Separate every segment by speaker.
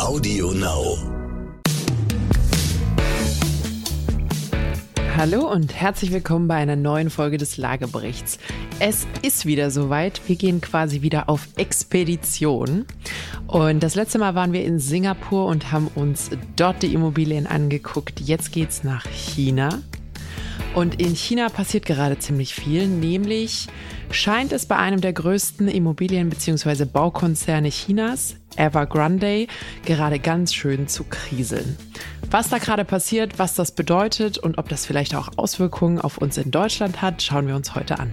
Speaker 1: Audio Now.
Speaker 2: Hallo und herzlich willkommen bei einer neuen Folge des Lageberichts. Es ist wieder soweit. Wir gehen quasi wieder auf Expedition. Und das letzte Mal waren wir in Singapur und haben uns dort die Immobilien angeguckt. Jetzt geht's nach China. Und in China passiert gerade ziemlich viel, nämlich scheint es bei einem der größten Immobilien- bzw. Baukonzerne Chinas, Evergrande, gerade ganz schön zu kriseln. Was da gerade passiert, was das bedeutet und ob das vielleicht auch Auswirkungen auf uns in Deutschland hat, schauen wir uns heute an.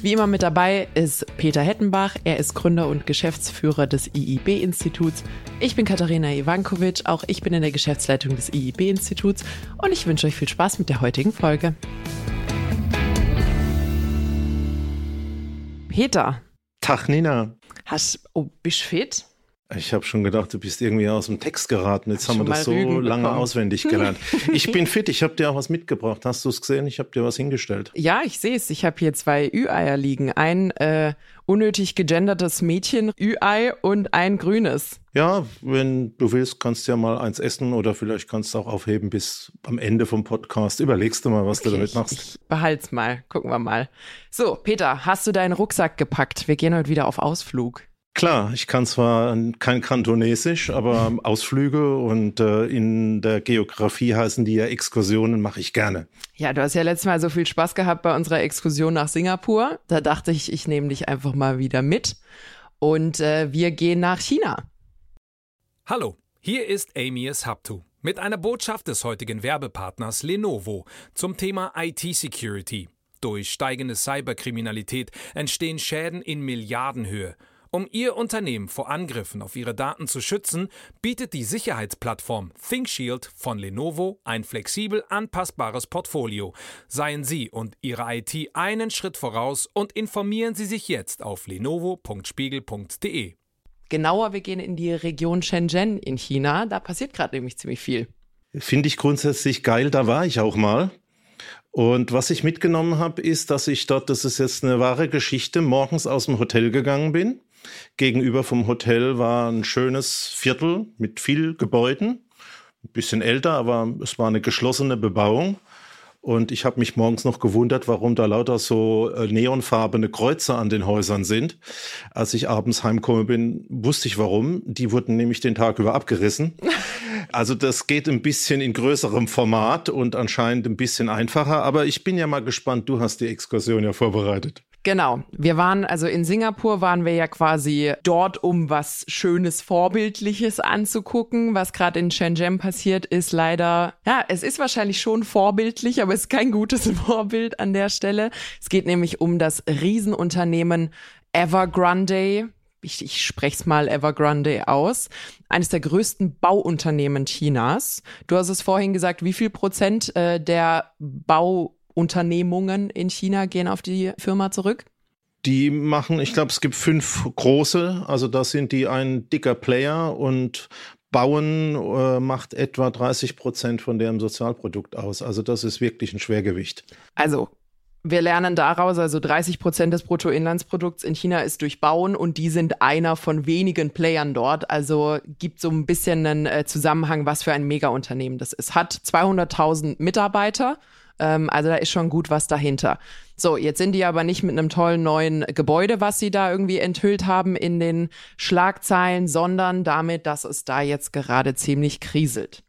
Speaker 2: Wie immer mit dabei ist Peter Hettenbach. Er ist Gründer und Geschäftsführer des IIB-Instituts. Ich bin Katharina Ivankovic. Auch ich bin in der Geschäftsleitung des IIB-Instituts. Und ich wünsche euch viel Spaß mit der heutigen Folge. Peter.
Speaker 3: Tag, Nina.
Speaker 2: Hast, oh, bist fit?
Speaker 3: Ich habe schon gedacht, du bist irgendwie aus dem Text geraten. Jetzt haben wir das so
Speaker 2: Rügen
Speaker 3: lange
Speaker 2: bekommen.
Speaker 3: auswendig gelernt. Ich bin fit, ich habe dir auch was mitgebracht. Hast du es gesehen? Ich habe dir was hingestellt.
Speaker 2: Ja, ich sehe es. Ich habe hier zwei Ü-Eier liegen. Ein äh, unnötig gegendertes Mädchen Ü-Ei und ein grünes.
Speaker 3: Ja, wenn du willst, kannst du ja mal eins essen oder vielleicht kannst du auch aufheben bis am Ende vom Podcast. Überlegst du mal, was du damit
Speaker 2: ich,
Speaker 3: machst.
Speaker 2: Ich behalt's mal. Gucken wir mal. So, Peter, hast du deinen Rucksack gepackt? Wir gehen heute wieder auf Ausflug.
Speaker 3: Klar, ich kann zwar kein Kantonesisch, aber Ausflüge und äh, in der Geografie heißen die ja Exkursionen, mache ich gerne.
Speaker 2: Ja, du hast ja letztes Mal so viel Spaß gehabt bei unserer Exkursion nach Singapur. Da dachte ich, ich nehme dich einfach mal wieder mit. Und äh, wir gehen nach China.
Speaker 4: Hallo, hier ist Amias Haptu mit einer Botschaft des heutigen Werbepartners Lenovo zum Thema IT-Security. Durch steigende Cyberkriminalität entstehen Schäden in Milliardenhöhe. Um Ihr Unternehmen vor Angriffen auf Ihre Daten zu schützen, bietet die Sicherheitsplattform ThinkShield von Lenovo ein flexibel anpassbares Portfolio. Seien Sie und Ihre IT einen Schritt voraus und informieren Sie sich jetzt auf lenovo.spiegel.de.
Speaker 2: Genauer, wir gehen in die Region Shenzhen in China. Da passiert gerade nämlich ziemlich viel.
Speaker 3: Finde ich grundsätzlich geil, da war ich auch mal. Und was ich mitgenommen habe, ist, dass ich dort, das ist jetzt eine wahre Geschichte, morgens aus dem Hotel gegangen bin. Gegenüber vom Hotel war ein schönes Viertel mit viel Gebäuden. Ein bisschen älter, aber es war eine geschlossene Bebauung. Und ich habe mich morgens noch gewundert, warum da lauter so äh, neonfarbene Kreuze an den Häusern sind. Als ich abends heimkomme bin, wusste ich warum. Die wurden nämlich den Tag über abgerissen. Also das geht ein bisschen in größerem Format und anscheinend ein bisschen einfacher. Aber ich bin ja mal gespannt. Du hast die Exkursion ja vorbereitet.
Speaker 2: Genau. Wir waren, also in Singapur waren wir ja quasi dort, um was Schönes, Vorbildliches anzugucken. Was gerade in Shenzhen passiert, ist leider, ja, es ist wahrscheinlich schon vorbildlich, aber es ist kein gutes Vorbild an der Stelle. Es geht nämlich um das Riesenunternehmen Evergrande. Ich, ich spreche es mal Evergrande aus. Eines der größten Bauunternehmen Chinas. Du hast es vorhin gesagt, wie viel Prozent äh, der Bau Unternehmungen in China gehen auf die Firma zurück?
Speaker 3: Die machen, ich glaube, es gibt fünf große, also da sind die ein dicker Player und Bauen äh, macht etwa 30 Prozent von deren Sozialprodukt aus. Also das ist wirklich ein Schwergewicht.
Speaker 2: Also wir lernen daraus, also 30 Prozent des Bruttoinlandsprodukts in China ist durch Bauen und die sind einer von wenigen Playern dort. Also gibt so ein bisschen einen äh, Zusammenhang, was für ein Megaunternehmen das ist. Hat 200.000 Mitarbeiter. Ähm, also da ist schon gut was dahinter. So, jetzt sind die aber nicht mit einem tollen neuen Gebäude, was sie da irgendwie enthüllt haben in den Schlagzeilen, sondern damit, dass es da jetzt gerade ziemlich kriselt.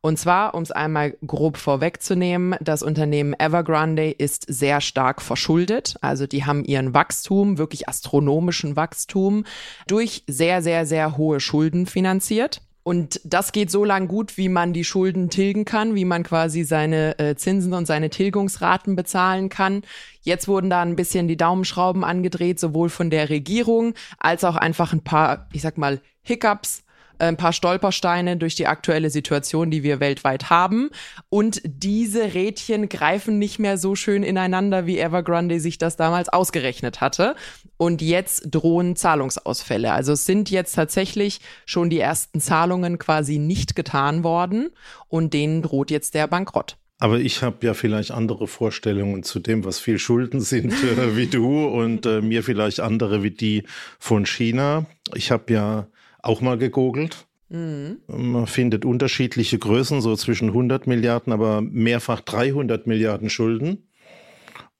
Speaker 2: Und zwar, um es einmal grob vorwegzunehmen, das Unternehmen Evergrande ist sehr stark verschuldet. Also die haben ihren Wachstum, wirklich astronomischen Wachstum, durch sehr, sehr, sehr hohe Schulden finanziert. Und das geht so lang gut, wie man die Schulden tilgen kann, wie man quasi seine äh, Zinsen und seine Tilgungsraten bezahlen kann. Jetzt wurden da ein bisschen die Daumenschrauben angedreht, sowohl von der Regierung als auch einfach ein paar, ich sag mal, Hiccups ein paar Stolpersteine durch die aktuelle Situation, die wir weltweit haben. Und diese Rädchen greifen nicht mehr so schön ineinander, wie Evergrande sich das damals ausgerechnet hatte. Und jetzt drohen Zahlungsausfälle. Also es sind jetzt tatsächlich schon die ersten Zahlungen quasi nicht getan worden und denen droht jetzt der Bankrott.
Speaker 3: Aber ich habe ja vielleicht andere Vorstellungen zu dem, was viel Schulden sind, äh, wie du und äh, mir vielleicht andere wie die von China. Ich habe ja auch mal gegoogelt. Mhm. Man findet unterschiedliche Größen, so zwischen 100 Milliarden, aber mehrfach 300 Milliarden Schulden.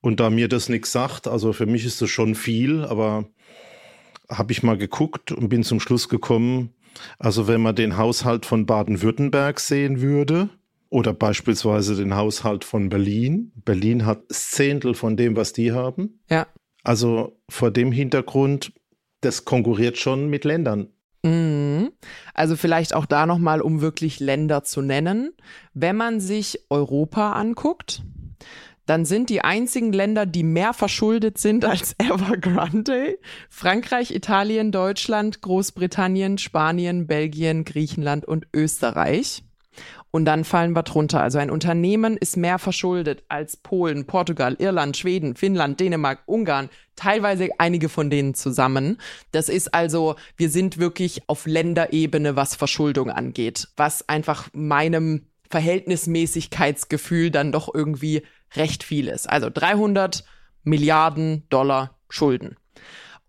Speaker 3: Und da mir das nichts sagt, also für mich ist das schon viel, aber habe ich mal geguckt und bin zum Schluss gekommen, also wenn man den Haushalt von Baden-Württemberg sehen würde oder beispielsweise den Haushalt von Berlin, Berlin hat das Zehntel von dem, was die haben.
Speaker 2: Ja.
Speaker 3: Also vor dem Hintergrund, das konkurriert schon mit Ländern.
Speaker 2: Mhm. Also vielleicht auch da nochmal, um wirklich Länder zu nennen. Wenn man sich Europa anguckt, dann sind die einzigen Länder, die mehr verschuldet sind als Evergrande, Frankreich, Italien, Deutschland, Großbritannien, Spanien, Belgien, Griechenland und Österreich. Und dann fallen wir drunter. Also ein Unternehmen ist mehr verschuldet als Polen, Portugal, Irland, Schweden, Finnland, Dänemark, Ungarn, teilweise einige von denen zusammen. Das ist also, wir sind wirklich auf Länderebene, was Verschuldung angeht, was einfach meinem Verhältnismäßigkeitsgefühl dann doch irgendwie recht viel ist. Also 300 Milliarden Dollar Schulden.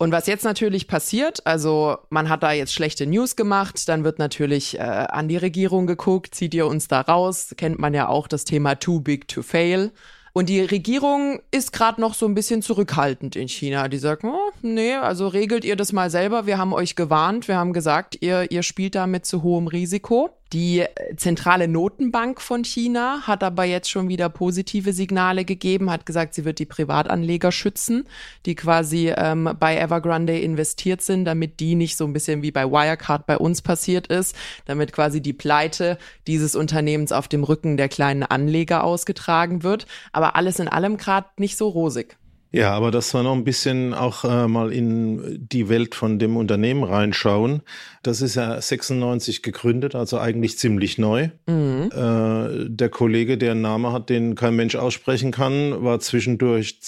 Speaker 2: Und was jetzt natürlich passiert, also man hat da jetzt schlechte News gemacht, dann wird natürlich äh, an die Regierung geguckt, zieht ihr uns da raus, kennt man ja auch das Thema Too Big to Fail. Und die Regierung ist gerade noch so ein bisschen zurückhaltend in China. Die sagt, oh, nee, also regelt ihr das mal selber. Wir haben euch gewarnt, wir haben gesagt, ihr, ihr spielt da mit zu hohem Risiko. Die zentrale Notenbank von China hat aber jetzt schon wieder positive Signale gegeben, hat gesagt, sie wird die Privatanleger schützen, die quasi ähm, bei Evergrande investiert sind, damit die nicht so ein bisschen wie bei Wirecard bei uns passiert ist, damit quasi die Pleite dieses Unternehmens auf dem Rücken der kleinen Anleger ausgetragen wird. Aber alles in allem gerade nicht so rosig.
Speaker 3: Ja, aber dass wir noch ein bisschen auch äh, mal in die Welt von dem Unternehmen reinschauen. Das ist ja 96 gegründet, also eigentlich ziemlich neu. Mhm. Äh, der Kollege, der einen Namen hat, den kein Mensch aussprechen kann, war zwischendurch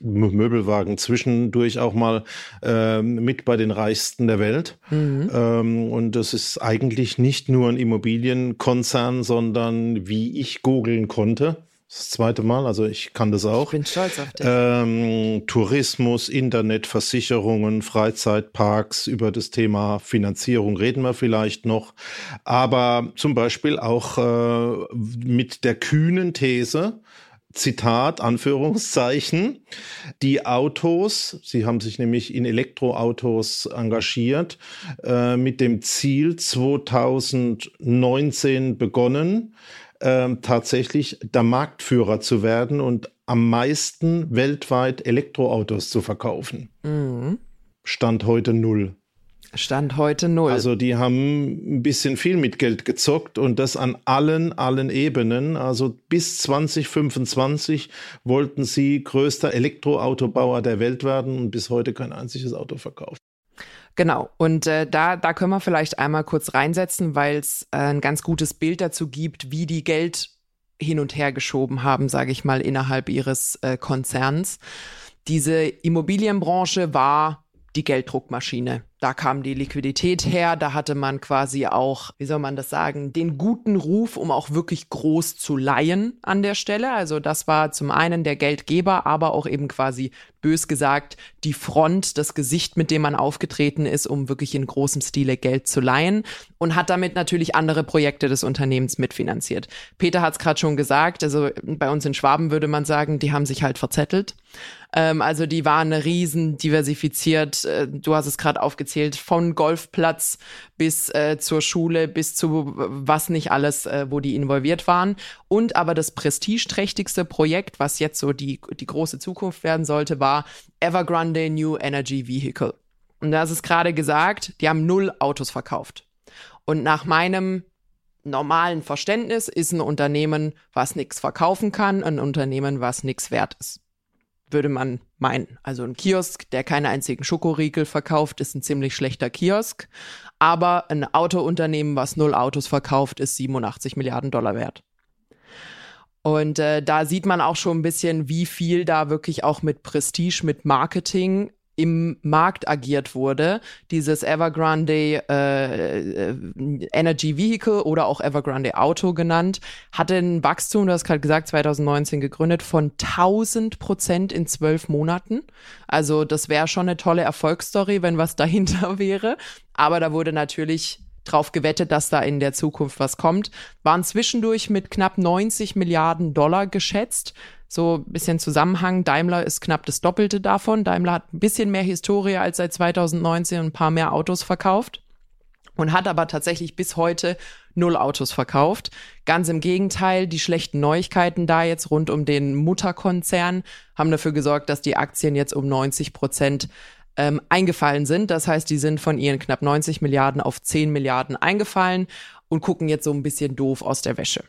Speaker 3: Möbelwagen, zwischendurch auch mal äh, mit bei den Reichsten der Welt. Mhm. Ähm, und das ist eigentlich nicht nur ein Immobilienkonzern, sondern wie ich googeln konnte das zweite Mal, also ich kann das auch.
Speaker 2: Ich bin stolz auf dich.
Speaker 3: Ähm, Tourismus, Internet, Versicherungen, Freizeitparks, über das Thema Finanzierung reden wir vielleicht noch. Aber zum Beispiel auch äh, mit der kühnen These, Zitat, Anführungszeichen, die Autos, sie haben sich nämlich in Elektroautos engagiert, äh, mit dem Ziel 2019 begonnen, ähm, tatsächlich der Marktführer zu werden und am meisten weltweit Elektroautos zu verkaufen. Mhm. Stand heute null.
Speaker 2: Stand heute null.
Speaker 3: Also die haben ein bisschen viel mit Geld gezockt und das an allen, allen Ebenen. Also bis 2025 wollten sie größter Elektroautobauer der Welt werden und bis heute kein einziges Auto verkauft.
Speaker 2: Genau, und äh, da, da können wir vielleicht einmal kurz reinsetzen, weil es äh, ein ganz gutes Bild dazu gibt, wie die Geld hin und her geschoben haben, sage ich mal, innerhalb ihres äh, Konzerns. Diese Immobilienbranche war die Gelddruckmaschine. Da kam die Liquidität her, da hatte man quasi auch, wie soll man das sagen, den guten Ruf, um auch wirklich groß zu leihen an der Stelle. Also das war zum einen der Geldgeber, aber auch eben quasi bös gesagt die Front, das Gesicht, mit dem man aufgetreten ist, um wirklich in großem Stile Geld zu leihen und hat damit natürlich andere Projekte des Unternehmens mitfinanziert. Peter hat es gerade schon gesagt, also bei uns in Schwaben würde man sagen, die haben sich halt verzettelt. Ähm, also die waren riesen diversifiziert. Äh, du hast es gerade aufgezählt, von Golfplatz bis äh, zur Schule, bis zu was nicht alles, äh, wo die involviert waren. Und aber das prestigeträchtigste Projekt, was jetzt so die, die große Zukunft werden sollte, war Evergrande New Energy Vehicle. Und da ist es gerade gesagt, die haben null Autos verkauft. Und nach meinem normalen Verständnis ist ein Unternehmen, was nichts verkaufen kann, ein Unternehmen, was nichts wert ist würde man meinen. Also ein Kiosk, der keine einzigen Schokoriegel verkauft, ist ein ziemlich schlechter Kiosk. Aber ein Autounternehmen, was null Autos verkauft, ist 87 Milliarden Dollar wert. Und äh, da sieht man auch schon ein bisschen, wie viel da wirklich auch mit Prestige, mit Marketing im Markt agiert wurde. Dieses Evergrande äh, äh, Energy Vehicle oder auch Evergrande Auto genannt, hatte ein Wachstum, du hast gerade gesagt, 2019 gegründet, von 1000 Prozent in zwölf Monaten. Also das wäre schon eine tolle Erfolgsstory, wenn was dahinter wäre. Aber da wurde natürlich drauf gewettet, dass da in der Zukunft was kommt, waren zwischendurch mit knapp 90 Milliarden Dollar geschätzt. So ein bisschen Zusammenhang. Daimler ist knapp das Doppelte davon. Daimler hat ein bisschen mehr Historie als seit 2019 und ein paar mehr Autos verkauft und hat aber tatsächlich bis heute null Autos verkauft. Ganz im Gegenteil, die schlechten Neuigkeiten da jetzt rund um den Mutterkonzern haben dafür gesorgt, dass die Aktien jetzt um 90 Prozent ähm, eingefallen sind. Das heißt, die sind von ihren knapp 90 Milliarden auf 10 Milliarden eingefallen und gucken jetzt so ein bisschen doof aus der Wäsche.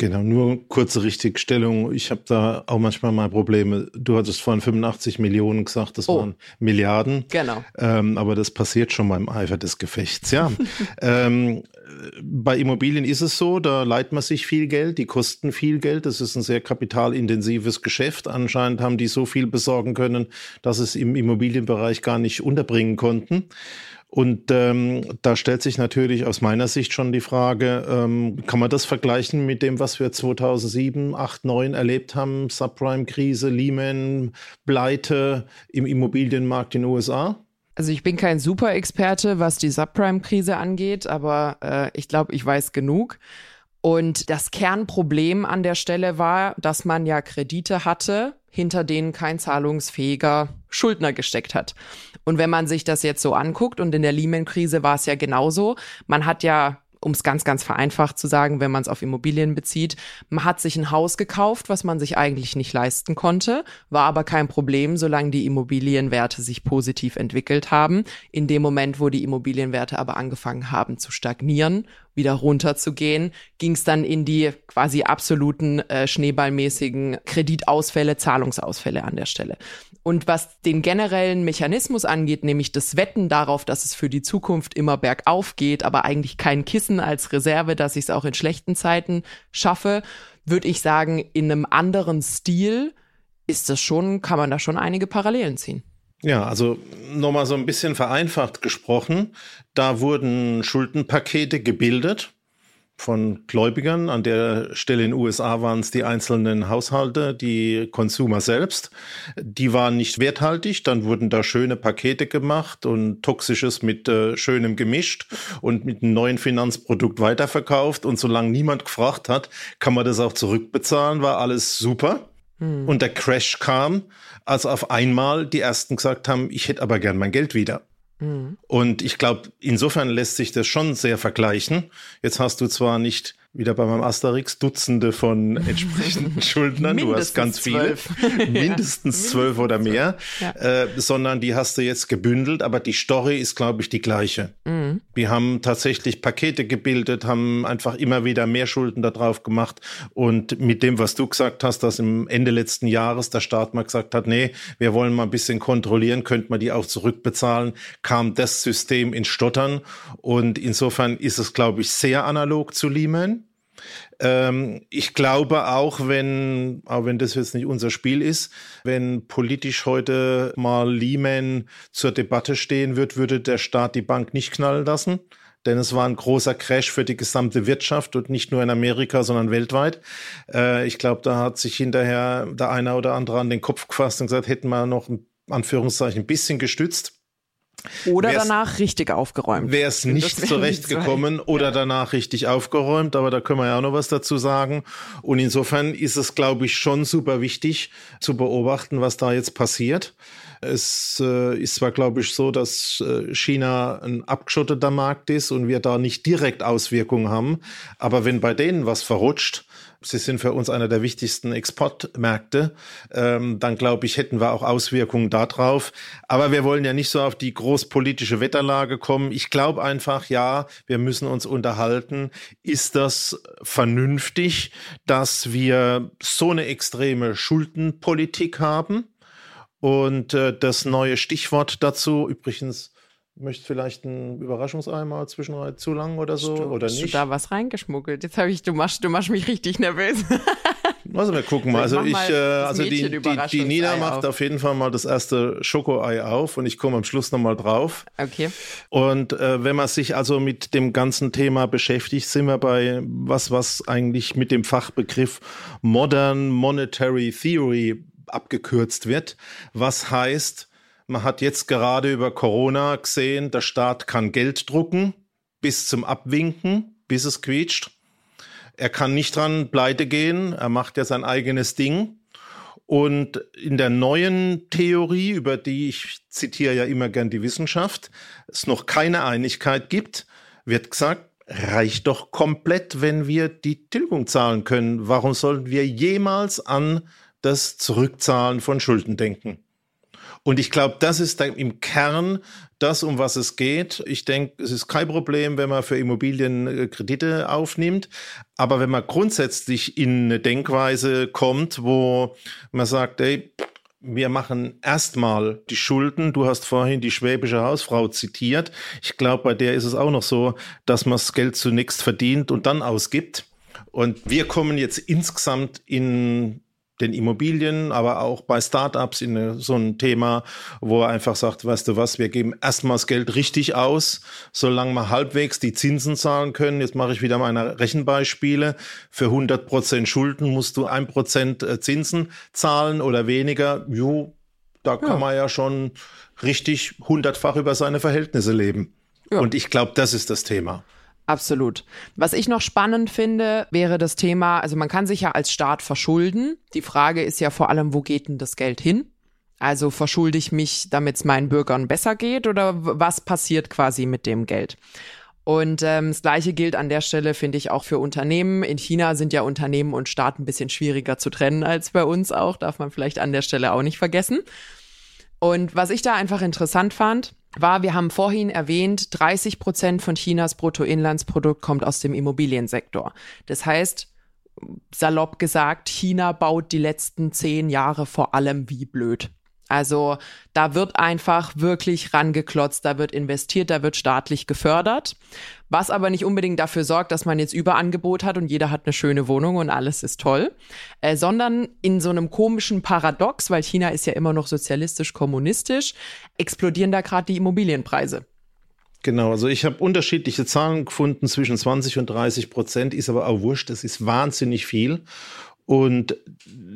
Speaker 3: Genau, nur kurze Richtigstellung. Ich habe da auch manchmal mal Probleme. Du hattest vorhin 85 Millionen gesagt, das oh. waren Milliarden.
Speaker 2: Genau.
Speaker 3: Ähm, aber das passiert schon beim Eifer des Gefechts, ja. ähm, bei Immobilien ist es so, da leiht man sich viel Geld, die kosten viel Geld. Das ist ein sehr kapitalintensives Geschäft. Anscheinend haben die so viel besorgen können, dass es im Immobilienbereich gar nicht unterbringen konnten. Und ähm, da stellt sich natürlich aus meiner Sicht schon die Frage, ähm, kann man das vergleichen mit dem, was wir 2007, 8, 9 erlebt haben? Subprime-Krise, Lehman, Pleite im Immobilienmarkt in den USA?
Speaker 2: Also ich bin kein Super-Experte, was die Subprime-Krise angeht, aber äh, ich glaube, ich weiß genug. Und das Kernproblem an der Stelle war, dass man ja Kredite hatte, hinter denen kein zahlungsfähiger Schuldner gesteckt hat. Und wenn man sich das jetzt so anguckt, und in der Lehman-Krise war es ja genauso, man hat ja um es ganz, ganz vereinfacht zu sagen, wenn man es auf Immobilien bezieht, man hat sich ein Haus gekauft, was man sich eigentlich nicht leisten konnte, war aber kein Problem, solange die Immobilienwerte sich positiv entwickelt haben. In dem Moment, wo die Immobilienwerte aber angefangen haben zu stagnieren, wieder runterzugehen, ging es dann in die quasi absoluten äh, schneeballmäßigen Kreditausfälle, Zahlungsausfälle an der Stelle. Und was den generellen Mechanismus angeht, nämlich das Wetten darauf, dass es für die Zukunft immer bergauf geht, aber eigentlich kein Kissen als Reserve, dass ich es auch in schlechten Zeiten schaffe, würde ich sagen, in einem anderen Stil ist das schon, kann man da schon einige Parallelen ziehen.
Speaker 3: Ja, also nochmal so ein bisschen vereinfacht gesprochen, da wurden Schuldenpakete gebildet von Gläubigern. An der Stelle in den USA waren es die einzelnen Haushalte, die Consumer selbst. Die waren nicht werthaltig. Dann wurden da schöne Pakete gemacht und Toxisches mit äh, Schönem gemischt und mit einem neuen Finanzprodukt weiterverkauft. Und solange niemand gefragt hat, kann man das auch zurückbezahlen, war alles super. Hm. Und der Crash kam, als auf einmal die ersten gesagt haben, ich hätte aber gern mein Geld wieder. Mhm. Und ich glaube, insofern lässt sich das schon sehr vergleichen. Jetzt hast du zwar nicht wieder bei meinem Asterix Dutzende von entsprechenden Schuldnern. du hast ganz viele, mindestens zwölf oder mehr, ja. äh, sondern die hast du jetzt gebündelt, aber die Story ist, glaube ich, die gleiche. Mhm. Wir haben tatsächlich Pakete gebildet, haben einfach immer wieder mehr Schulden da drauf gemacht und mit dem, was du gesagt hast, dass im Ende letzten Jahres der Staat mal gesagt hat, nee, wir wollen mal ein bisschen kontrollieren, könnte man die auch zurückbezahlen, kam das System ins Stottern und insofern ist es, glaube ich, sehr analog zu Lehman. Ähm, ich glaube auch, wenn, auch wenn das jetzt nicht unser Spiel ist, wenn politisch heute mal Lehman zur Debatte stehen wird, würde der Staat die Bank nicht knallen lassen. Denn es war ein großer Crash für die gesamte Wirtschaft und nicht nur in Amerika, sondern weltweit. Äh, ich glaube, da hat sich hinterher der eine oder andere an den Kopf gefasst und gesagt, hätten wir noch Anführungszeichen ein bisschen gestützt
Speaker 2: oder wär's, danach richtig aufgeräumt.
Speaker 3: Wäre es nicht zurechtgekommen oder ja. danach richtig aufgeräumt, aber da können wir ja auch noch was dazu sagen. Und insofern ist es, glaube ich, schon super wichtig zu beobachten, was da jetzt passiert. Es äh, ist zwar, glaube ich, so, dass äh, China ein abgeschotteter Markt ist und wir da nicht direkt Auswirkungen haben, aber wenn bei denen was verrutscht, Sie sind für uns einer der wichtigsten Exportmärkte. Ähm, dann glaube ich, hätten wir auch Auswirkungen darauf. Aber wir wollen ja nicht so auf die großpolitische Wetterlage kommen. Ich glaube einfach, ja, wir müssen uns unterhalten. Ist das vernünftig, dass wir so eine extreme Schuldenpolitik haben? Und äh, das neue Stichwort dazu, übrigens, möchte vielleicht ein Überraschungsei mal zwischendurch zu lang oder so
Speaker 2: du,
Speaker 3: oder nicht?
Speaker 2: Hast du da was reingeschmuggelt? Jetzt habe ich, du machst, du machst mich richtig nervös.
Speaker 3: Also wir gucken mal. Also ich, äh, also die, die, die Nina macht auf. auf jeden Fall mal das erste Schokoei auf und ich komme am Schluss nochmal drauf.
Speaker 2: Okay.
Speaker 3: Und äh, wenn man sich also mit dem ganzen Thema beschäftigt, sind wir bei was, was eigentlich mit dem Fachbegriff Modern Monetary Theory abgekürzt wird. Was heißt, man hat jetzt gerade über Corona gesehen, der Staat kann Geld drucken. bis zum Abwinken, bis es quietscht. Er kann nicht dran pleite gehen, er macht ja sein eigenes Ding. Und in der neuen Theorie, über die ich zitiere ja immer gern die Wissenschaft, es noch keine Einigkeit gibt, wird gesagt, reicht doch komplett, wenn wir die Tilgung zahlen können. Warum sollten wir jemals an das Zurückzahlen von Schulden denken? Und ich glaube, das ist im Kern das, um was es geht. Ich denke, es ist kein Problem, wenn man für Immobilien äh, Kredite aufnimmt. Aber wenn man grundsätzlich in eine Denkweise kommt, wo man sagt, ey, wir machen erstmal die Schulden. Du hast vorhin die schwäbische Hausfrau zitiert. Ich glaube, bei der ist es auch noch so, dass man das Geld zunächst verdient und dann ausgibt. Und wir kommen jetzt insgesamt in den Immobilien, aber auch bei Startups in so ein Thema, wo er einfach sagt, weißt du was, wir geben erstmal das Geld richtig aus, solange wir halbwegs die Zinsen zahlen können. Jetzt mache ich wieder meine Rechenbeispiele. Für 100 Prozent Schulden musst du ein Prozent äh, Zinsen zahlen oder weniger. Jo, da kann ja. man ja schon richtig hundertfach über seine Verhältnisse leben. Ja. Und ich glaube, das ist das Thema.
Speaker 2: Absolut. Was ich noch spannend finde, wäre das Thema, also man kann sich ja als Staat verschulden. Die Frage ist ja vor allem, wo geht denn das Geld hin? Also verschulde ich mich, damit es meinen Bürgern besser geht oder was passiert quasi mit dem Geld? Und ähm, das Gleiche gilt an der Stelle, finde ich, auch für Unternehmen. In China sind ja Unternehmen und Staat ein bisschen schwieriger zu trennen als bei uns auch, darf man vielleicht an der Stelle auch nicht vergessen. Und was ich da einfach interessant fand, war, wir haben vorhin erwähnt, 30 Prozent von Chinas Bruttoinlandsprodukt kommt aus dem Immobiliensektor. Das heißt, salopp gesagt, China baut die letzten zehn Jahre vor allem wie blöd. Also da wird einfach wirklich rangeklotzt, da wird investiert, da wird staatlich gefördert, was aber nicht unbedingt dafür sorgt, dass man jetzt Überangebot hat und jeder hat eine schöne Wohnung und alles ist toll, äh, sondern in so einem komischen Paradox, weil China ist ja immer noch sozialistisch-kommunistisch, explodieren da gerade die Immobilienpreise.
Speaker 3: Genau, also ich habe unterschiedliche Zahlen gefunden, zwischen 20 und 30 Prozent, ist aber auch wurscht, das ist wahnsinnig viel. Und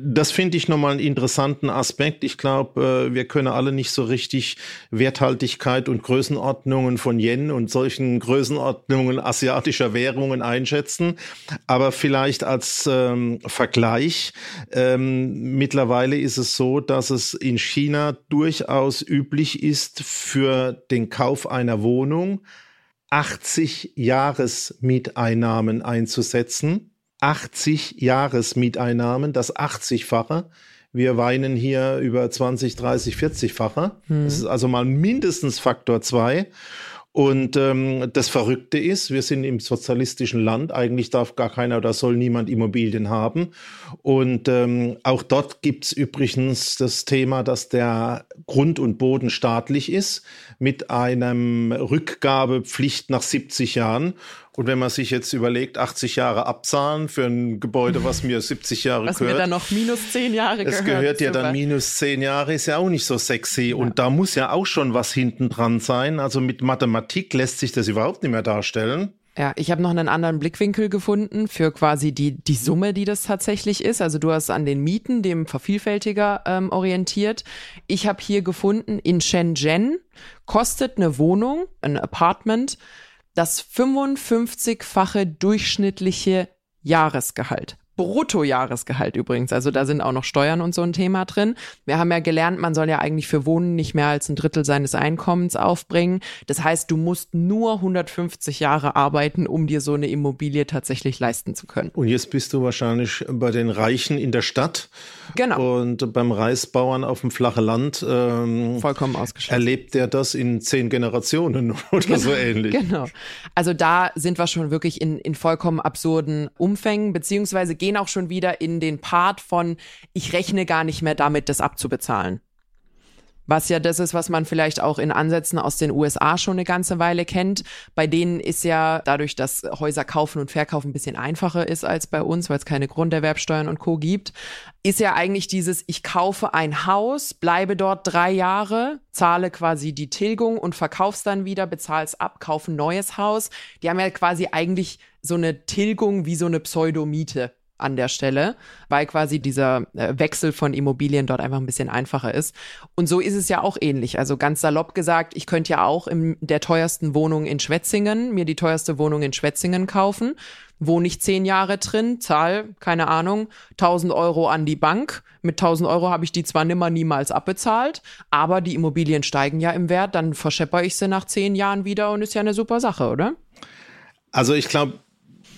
Speaker 3: das finde ich nochmal einen interessanten Aspekt. Ich glaube, äh, wir können alle nicht so richtig Werthaltigkeit und Größenordnungen von Yen und solchen Größenordnungen asiatischer Währungen einschätzen. Aber vielleicht als ähm, Vergleich, ähm, mittlerweile ist es so, dass es in China durchaus üblich ist, für den Kauf einer Wohnung 80 Jahresmieteinnahmen einzusetzen 80 Jahresmieteinnahmen, das 80-fache. Wir weinen hier über 20, 30, 40-fache. Hm. Das ist also mal mindestens Faktor zwei. Und ähm, das Verrückte ist, wir sind im sozialistischen Land. Eigentlich darf gar keiner oder soll niemand Immobilien haben. Und ähm, auch dort gibt's übrigens das Thema, dass der Grund und Boden staatlich ist, mit einem Rückgabepflicht nach 70 Jahren. Und wenn man sich jetzt überlegt, 80 Jahre abzahlen für ein Gebäude, was mir 70 Jahre was gehört.
Speaker 2: Was mir dann noch minus 10 Jahre
Speaker 3: gehört. Es gehört ja dann minus 10 Jahre, ist ja auch nicht so sexy. Ja. Und da muss ja auch schon was hinten dran sein. Also mit Mathematik lässt sich das überhaupt nicht mehr darstellen.
Speaker 2: Ja, ich habe noch einen anderen Blickwinkel gefunden für quasi die, die Summe, die das tatsächlich ist. Also du hast an den Mieten, dem Vervielfältiger ähm, orientiert. Ich habe hier gefunden, in Shenzhen kostet eine Wohnung, ein Apartment, das 55-fache durchschnittliche Jahresgehalt. Bruttojahresgehalt übrigens. Also da sind auch noch Steuern und so ein Thema drin. Wir haben ja gelernt, man soll ja eigentlich für Wohnen nicht mehr als ein Drittel seines Einkommens aufbringen. Das heißt, du musst nur 150 Jahre arbeiten, um dir so eine Immobilie tatsächlich leisten zu können.
Speaker 3: Und jetzt bist du wahrscheinlich bei den Reichen in der Stadt.
Speaker 2: Genau.
Speaker 3: Und beim Reisbauern auf dem flachen Land
Speaker 2: ähm, vollkommen ausgeschlossen.
Speaker 3: Erlebt der das in zehn Generationen oder
Speaker 2: genau,
Speaker 3: so ähnlich.
Speaker 2: Genau. Also da sind wir schon wirklich in, in vollkommen absurden Umfängen, beziehungsweise gehen auch schon wieder in den Part von, ich rechne gar nicht mehr damit, das abzubezahlen. Was ja das ist, was man vielleicht auch in Ansätzen aus den USA schon eine ganze Weile kennt. Bei denen ist ja dadurch, dass Häuser kaufen und verkaufen ein bisschen einfacher ist als bei uns, weil es keine Grunderwerbsteuern und Co. gibt, ist ja eigentlich dieses, ich kaufe ein Haus, bleibe dort drei Jahre, zahle quasi die Tilgung und verkauf's dann wieder, bezahl's ab, kaufe ein neues Haus. Die haben ja quasi eigentlich so eine Tilgung wie so eine Pseudomiete an der Stelle, weil quasi dieser äh, Wechsel von Immobilien dort einfach ein bisschen einfacher ist. Und so ist es ja auch ähnlich. Also ganz salopp gesagt, ich könnte ja auch in der teuersten Wohnung in Schwetzingen mir die teuerste Wohnung in Schwetzingen kaufen, wohne ich zehn Jahre drin, zahl, keine Ahnung, 1000 Euro an die Bank. Mit 1000 Euro habe ich die zwar nimmer niemals abbezahlt, aber die Immobilien steigen ja im Wert, dann verschepper ich sie nach zehn Jahren wieder und ist ja eine super Sache, oder?
Speaker 3: Also ich glaube,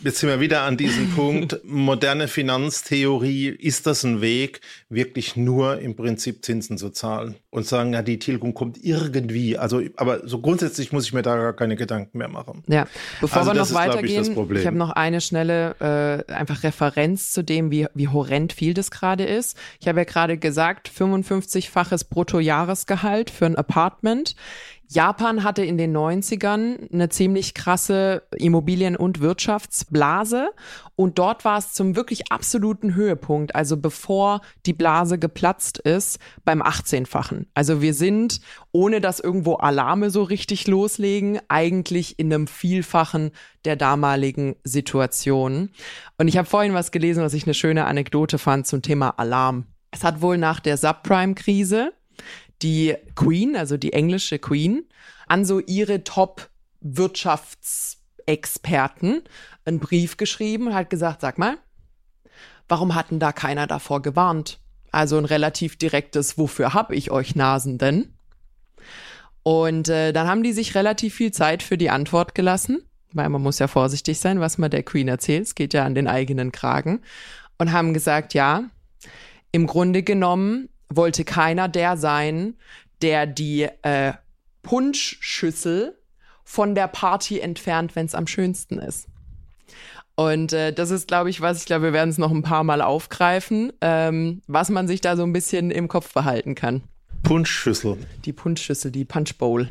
Speaker 3: Jetzt sind wir wieder an diesem Punkt. Moderne Finanztheorie, ist das ein Weg, wirklich nur im Prinzip Zinsen zu zahlen und sagen, ja, die Tilgung kommt irgendwie. Also, aber so grundsätzlich muss ich mir da gar keine Gedanken mehr machen.
Speaker 2: Ja, bevor also wir noch weitergehen, ich, ich habe noch eine schnelle äh, einfach Referenz zu dem, wie, wie horrend viel das gerade ist. Ich habe ja gerade gesagt, 55-faches Bruttojahresgehalt für ein Apartment. Japan hatte in den 90ern eine ziemlich krasse Immobilien- und Wirtschaftsblase und dort war es zum wirklich absoluten Höhepunkt, also bevor die Blase geplatzt ist, beim 18-fachen. Also wir sind, ohne dass irgendwo Alarme so richtig loslegen, eigentlich in einem Vielfachen der damaligen Situation. Und ich habe vorhin was gelesen, was ich eine schöne Anekdote fand zum Thema Alarm. Es hat wohl nach der Subprime-Krise die Queen, also die englische Queen, an so ihre Top-Wirtschaftsexperten einen Brief geschrieben und hat gesagt, sag mal, warum hatten da keiner davor gewarnt? Also ein relativ direktes, wofür hab ich euch Nasen denn? Und äh, dann haben die sich relativ viel Zeit für die Antwort gelassen, weil man muss ja vorsichtig sein, was man der Queen erzählt. Es geht ja an den eigenen Kragen. Und haben gesagt, ja, im Grunde genommen wollte keiner der sein, der die äh, Punschschüssel von der Party entfernt, wenn es am schönsten ist. Und äh, das ist, glaube ich, was ich glaube, wir werden es noch ein paar Mal aufgreifen, ähm, was man sich da so ein bisschen im Kopf behalten kann.
Speaker 3: Punschschüssel.
Speaker 2: Die Punschschüssel, die Punch Bowl.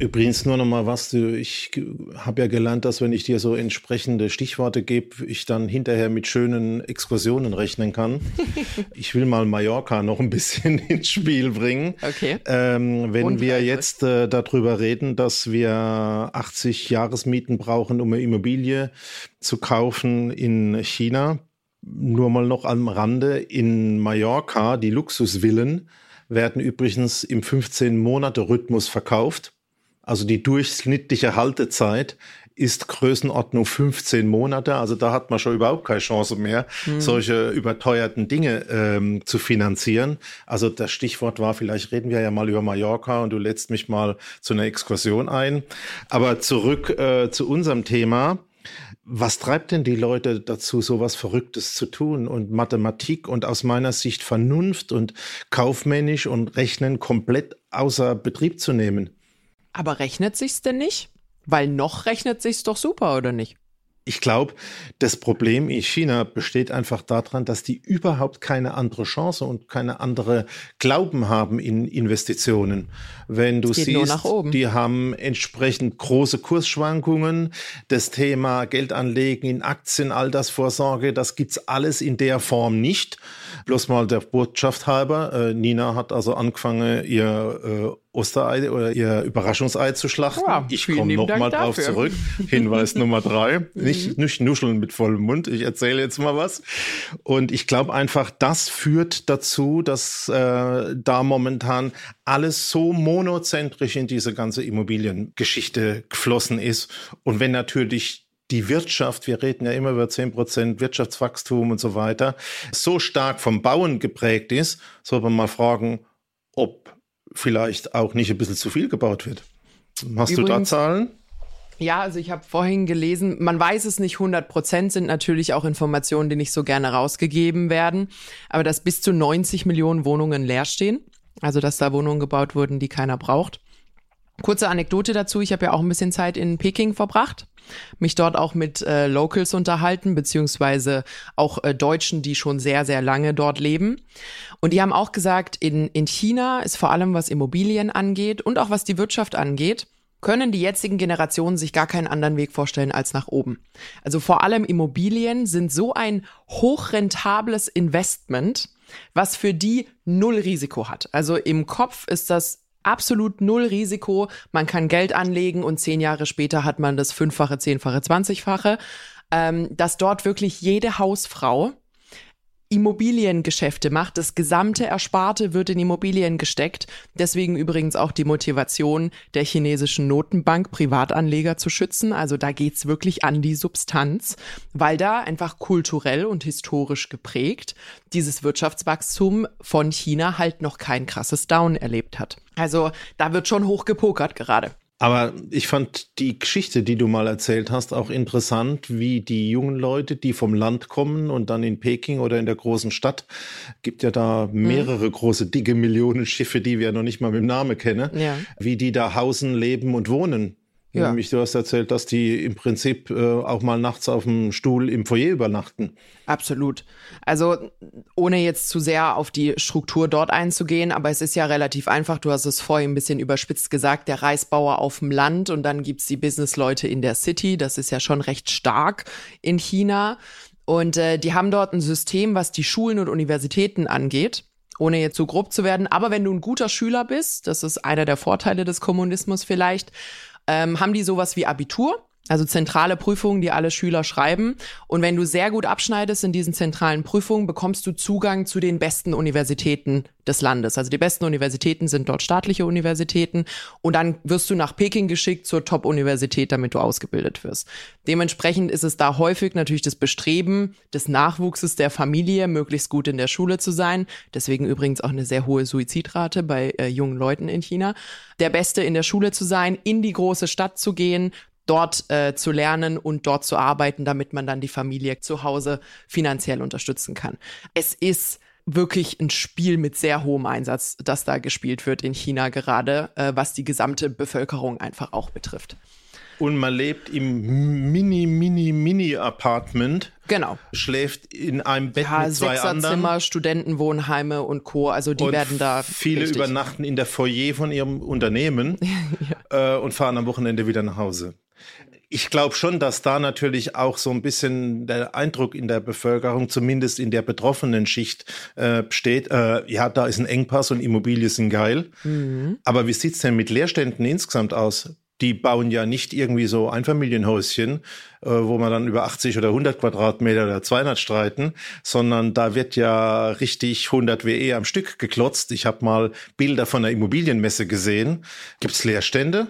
Speaker 3: Übrigens nur noch mal was, ich habe ja gelernt, dass wenn ich dir so entsprechende Stichworte gebe, ich dann hinterher mit schönen Exkursionen rechnen kann. ich will mal Mallorca noch ein bisschen ins Spiel bringen.
Speaker 2: Okay.
Speaker 3: Ähm, wenn Und wir jetzt äh, darüber reden, dass wir 80 Jahresmieten brauchen, um eine Immobilie zu kaufen in China, nur mal noch am Rande, in Mallorca, die Luxusvillen werden übrigens im 15-Monate-Rhythmus verkauft. Also die durchschnittliche Haltezeit ist Größenordnung 15 Monate. Also da hat man schon überhaupt keine Chance mehr, mhm. solche überteuerten Dinge ähm, zu finanzieren. Also das Stichwort war, vielleicht reden wir ja mal über Mallorca und du lädst mich mal zu einer Exkursion ein. Aber zurück äh, zu unserem Thema. Was treibt denn die Leute dazu, so was Verrücktes zu tun und Mathematik und aus meiner Sicht Vernunft und kaufmännisch und Rechnen komplett außer Betrieb zu nehmen?
Speaker 2: Aber rechnet sich's denn nicht? Weil noch rechnet sich's doch super, oder nicht?
Speaker 3: Ich glaube, das Problem in China besteht einfach daran, dass die überhaupt keine andere Chance und keine andere Glauben haben in Investitionen. Wenn du siehst, die haben entsprechend große Kursschwankungen. Das Thema Geldanlegen in Aktien, Altersvorsorge, das gibt's alles in der Form nicht. Bloß mal der Botschaft halber. Äh, Nina hat also angefangen, ihr äh, Osterei oder ihr Überraschungsei zu schlachten. Ja, ich komme nochmal drauf zurück. Hinweis Nummer drei. Nicht, mhm. nicht nuscheln mit vollem Mund. Ich erzähle jetzt mal was. Und ich glaube einfach, das führt dazu, dass äh, da momentan alles so monozentrisch in diese ganze Immobiliengeschichte geflossen ist. Und wenn natürlich die Wirtschaft, wir reden ja immer über zehn Prozent Wirtschaftswachstum und so weiter, so stark vom Bauen geprägt ist, soll man mal fragen, ob vielleicht auch nicht ein bisschen zu viel gebaut wird. Hast Übrigens, du da Zahlen?
Speaker 2: Ja, also ich habe vorhin gelesen, man weiß es nicht 100 Prozent, sind natürlich auch Informationen, die nicht so gerne rausgegeben werden, aber dass bis zu 90 Millionen Wohnungen leer stehen, also dass da Wohnungen gebaut wurden, die keiner braucht. Kurze Anekdote dazu, ich habe ja auch ein bisschen Zeit in Peking verbracht, mich dort auch mit äh, Locals unterhalten, beziehungsweise auch äh, Deutschen, die schon sehr, sehr lange dort leben. Und die haben auch gesagt, in, in China ist vor allem was Immobilien angeht und auch was die Wirtschaft angeht, können die jetzigen Generationen sich gar keinen anderen Weg vorstellen als nach oben. Also vor allem Immobilien sind so ein hochrentables Investment, was für die null Risiko hat. Also im Kopf ist das absolut null Risiko. Man kann Geld anlegen und zehn Jahre später hat man das Fünffache, Zehnfache, Zwanzigfache. ähm, dass dort wirklich jede Hausfrau Immobiliengeschäfte macht. Das gesamte Ersparte wird in Immobilien gesteckt. Deswegen übrigens auch die Motivation der chinesischen Notenbank, Privatanleger zu schützen. Also da geht's wirklich an die Substanz, weil da einfach kulturell und historisch geprägt dieses Wirtschaftswachstum von China halt noch kein krasses Down erlebt hat. Also da wird schon hoch gepokert gerade.
Speaker 3: Aber ich fand die Geschichte, die du mal erzählt hast, auch interessant, wie die jungen Leute, die vom Land kommen und dann in Peking oder in der großen Stadt, gibt ja da mehrere mhm. große, dicke Millionen Schiffe, die wir noch nicht mal mit dem Namen kennen, ja. wie die da hausen, leben und wohnen. Ja. Nämlich, du hast erzählt, dass die im Prinzip äh, auch mal nachts auf dem Stuhl im Foyer übernachten.
Speaker 2: Absolut. Also, ohne jetzt zu sehr auf die Struktur dort einzugehen, aber es ist ja relativ einfach. Du hast es vorhin ein bisschen überspitzt gesagt, der Reisbauer auf dem Land und dann gibt's die Businessleute in der City. Das ist ja schon recht stark in China. Und äh, die haben dort ein System, was die Schulen und Universitäten angeht ohne jetzt zu grob zu werden. Aber wenn du ein guter Schüler bist, das ist einer der Vorteile des Kommunismus vielleicht, ähm, haben die sowas wie Abitur. Also zentrale Prüfungen, die alle Schüler schreiben. Und wenn du sehr gut abschneidest in diesen zentralen Prüfungen, bekommst du Zugang zu den besten Universitäten des Landes. Also die besten Universitäten sind dort staatliche Universitäten. Und dann wirst du nach Peking geschickt zur Top-Universität, damit du ausgebildet wirst. Dementsprechend ist es da häufig natürlich das Bestreben des Nachwuchses der Familie, möglichst gut in der Schule zu sein. Deswegen übrigens auch eine sehr hohe Suizidrate bei äh, jungen Leuten in China. Der Beste in der Schule zu sein, in die große Stadt zu gehen, dort äh, zu lernen und dort zu arbeiten, damit man dann die Familie zu Hause finanziell unterstützen kann. Es ist wirklich ein Spiel mit sehr hohem Einsatz, das da gespielt wird in China gerade, äh, was die gesamte Bevölkerung einfach auch betrifft.
Speaker 3: Und man lebt im mini, mini, mini Apartment.
Speaker 2: Genau.
Speaker 3: Schläft in einem Bett ja, mit zwei anderen.
Speaker 2: Zimmer, Studentenwohnheime und Co. Also die
Speaker 3: und
Speaker 2: werden da.
Speaker 3: Viele richtig. übernachten in der Foyer von ihrem Unternehmen ja. äh, und fahren am Wochenende wieder nach Hause. Ich glaube schon, dass da natürlich auch so ein bisschen der Eindruck in der Bevölkerung, zumindest in der betroffenen Schicht, äh, besteht, äh, ja, da ist ein Engpass und Immobilien sind geil. Mhm. Aber wie sieht's denn mit Leerständen insgesamt aus? Die bauen ja nicht irgendwie so Einfamilienhäuschen, äh, wo man dann über 80 oder 100 Quadratmeter oder 200 streiten, sondern da wird ja richtig 100 WE am Stück geklotzt. Ich habe mal Bilder von der Immobilienmesse gesehen. Gibt's Leerstände?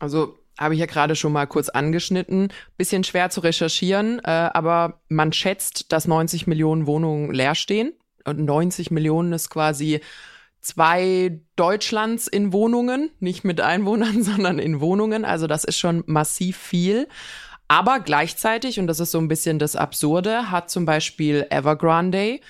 Speaker 2: Also habe ich ja gerade schon mal kurz angeschnitten. Bisschen schwer zu recherchieren, äh, aber man schätzt, dass 90 Millionen Wohnungen leer stehen. Und 90 Millionen ist quasi zwei Deutschlands in Wohnungen, nicht mit Einwohnern, sondern in Wohnungen. Also das ist schon massiv viel. Aber gleichzeitig, und das ist so ein bisschen das Absurde, hat zum Beispiel Evergrande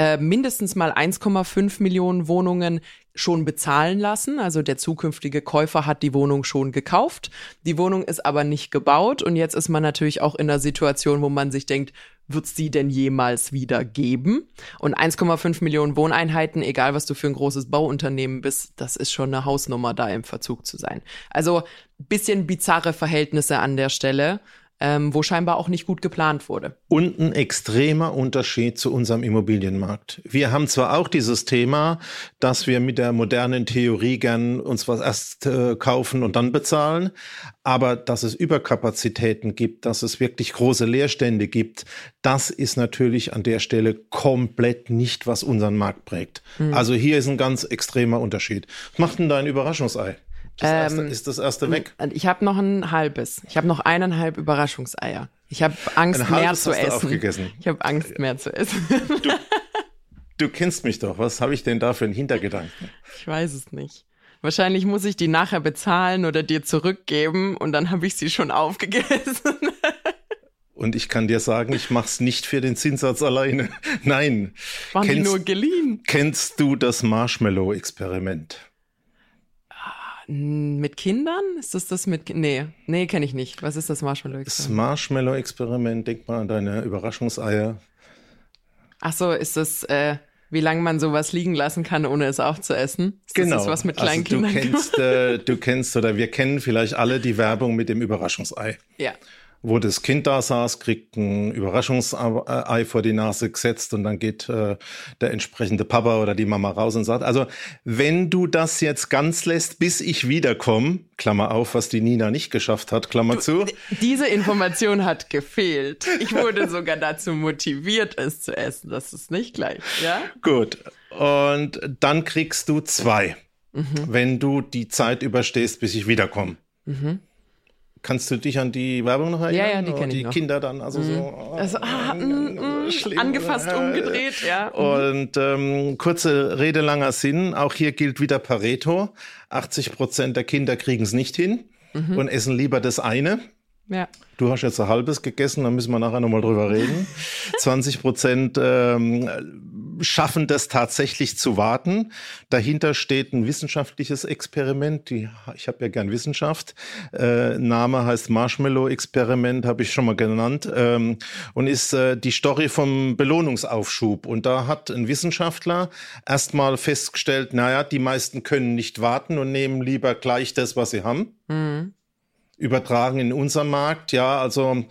Speaker 2: äh, mindestens mal 1,5 Millionen Wohnungen schon bezahlen lassen. Also der zukünftige Käufer hat die Wohnung schon gekauft. Die Wohnung ist aber nicht gebaut und jetzt ist man natürlich auch in einer Situation, wo man sich denkt, wird es die denn jemals wieder geben? Und 1,5 Millionen Wohneinheiten, egal was du für ein großes Bauunternehmen bist, das ist schon eine Hausnummer, da im Verzug zu sein. Also bisschen bizarre Verhältnisse an der Stelle ähm, wo scheinbar auch nicht gut geplant wurde.
Speaker 3: Und ein extremer Unterschied zu unserem Immobilienmarkt. Wir haben zwar auch dieses Thema, dass wir mit der modernen Theorie gern uns was erst äh, kaufen und dann bezahlen, aber dass es Überkapazitäten gibt, dass es wirklich große Leerstände gibt, das ist natürlich an der Stelle komplett nicht, was unseren Markt prägt. Mhm. Also hier ist ein ganz extremer Unterschied. Was macht denn dein Überraschungsei? Das erste, ähm, ist das erste weg?
Speaker 2: Ich habe noch ein halbes. Ich habe noch eineinhalb Überraschungseier. Ich habe Angst, mehr zu essen. Ich habe Angst, mehr zu essen.
Speaker 3: Du, du kennst mich doch. Was habe ich denn da für einen Hintergedanken?
Speaker 2: Ich weiß es nicht. Wahrscheinlich muss ich die nachher bezahlen oder dir zurückgeben und dann habe ich sie schon aufgegessen.
Speaker 3: Und ich kann dir sagen, ich mach's nicht für den Zinssatz alleine. Nein.
Speaker 2: Waren kennst, die nur geliehen?
Speaker 3: Kennst du das Marshmallow-Experiment?
Speaker 2: Mit Kindern? Ist das das mit. Nee, nee, kenne ich nicht. Was ist das Marshmallow-Experiment?
Speaker 3: Das Marshmallow-Experiment, denk mal an deine Überraschungseier.
Speaker 2: Ach so, ist das, äh, wie lange man sowas liegen lassen kann, ohne es aufzuessen? Ist
Speaker 3: genau.
Speaker 2: Das was mit kleinen
Speaker 3: also du Kennst, äh, du kennst oder wir kennen vielleicht alle die Werbung mit dem Überraschungsei.
Speaker 2: Ja.
Speaker 3: Wo das Kind da saß, kriegt ein Überraschungsei vor die Nase gesetzt und dann geht äh, der entsprechende Papa oder die Mama raus und sagt, also wenn du das jetzt ganz lässt, bis ich wiederkomme, Klammer auf, was die Nina nicht geschafft hat, Klammer du, zu.
Speaker 2: Diese Information hat gefehlt. Ich wurde sogar dazu motiviert, es zu essen. Das ist nicht gleich, ja?
Speaker 3: Gut. Und dann kriegst du zwei, mhm. wenn du die Zeit überstehst, bis ich wiederkomme. Mhm. Kannst du dich an die Werbung noch erinnern?
Speaker 2: Ja, ja, die kenne
Speaker 3: ich
Speaker 2: noch.
Speaker 3: Kinder dann, also mhm. so
Speaker 2: also, ah, mm, mm, schlimm, angefasst, äh, umgedreht, ja.
Speaker 3: Mhm. Und ähm, kurze Rede, langer Sinn, auch hier gilt wieder Pareto. 80 Prozent der Kinder kriegen es nicht hin mhm. und essen lieber das eine.
Speaker 2: Ja.
Speaker 3: Du hast jetzt ein halbes gegessen, da müssen wir nachher nochmal drüber reden. 20 Prozent ähm, schaffen das tatsächlich zu warten. Dahinter steht ein wissenschaftliches Experiment. Die, ich habe ja gern Wissenschaft. Äh, Name heißt Marshmallow-Experiment, habe ich schon mal genannt. Ähm, und ist äh, die Story vom Belohnungsaufschub. Und da hat ein Wissenschaftler erstmal festgestellt, naja, die meisten können nicht warten und nehmen lieber gleich das, was sie haben. Mhm übertragen in unserem Markt. Ja, also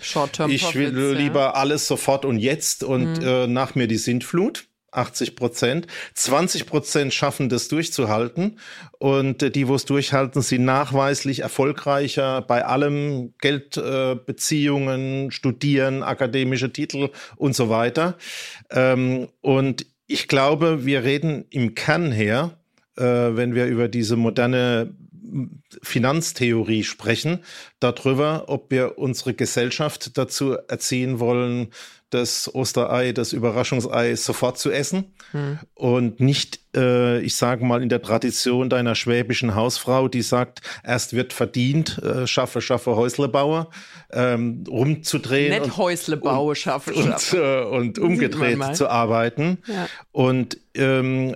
Speaker 3: ich will lieber ja. alles sofort und jetzt und mhm. äh, nach mir die Sintflut. 80 Prozent. 20 Prozent schaffen das durchzuhalten. Und äh, die, wo es durchhalten, sind nachweislich erfolgreicher bei allem Geldbeziehungen, äh, Studieren, akademische Titel und so weiter. Ähm, und ich glaube, wir reden im Kern her, äh, wenn wir über diese moderne Finanztheorie sprechen, darüber, ob wir unsere Gesellschaft dazu erziehen wollen, das Osterei, das Überraschungsei sofort zu essen hm. und nicht, äh, ich sage mal, in der Tradition deiner schwäbischen Hausfrau, die sagt, erst wird verdient, äh, schaffe, schaffe Häuslebauer, ähm, rumzudrehen.
Speaker 2: Nicht Häuslebaue, schaffe,
Speaker 3: schaffe. Und, äh, und umgedreht zu arbeiten. Ja. Und ähm,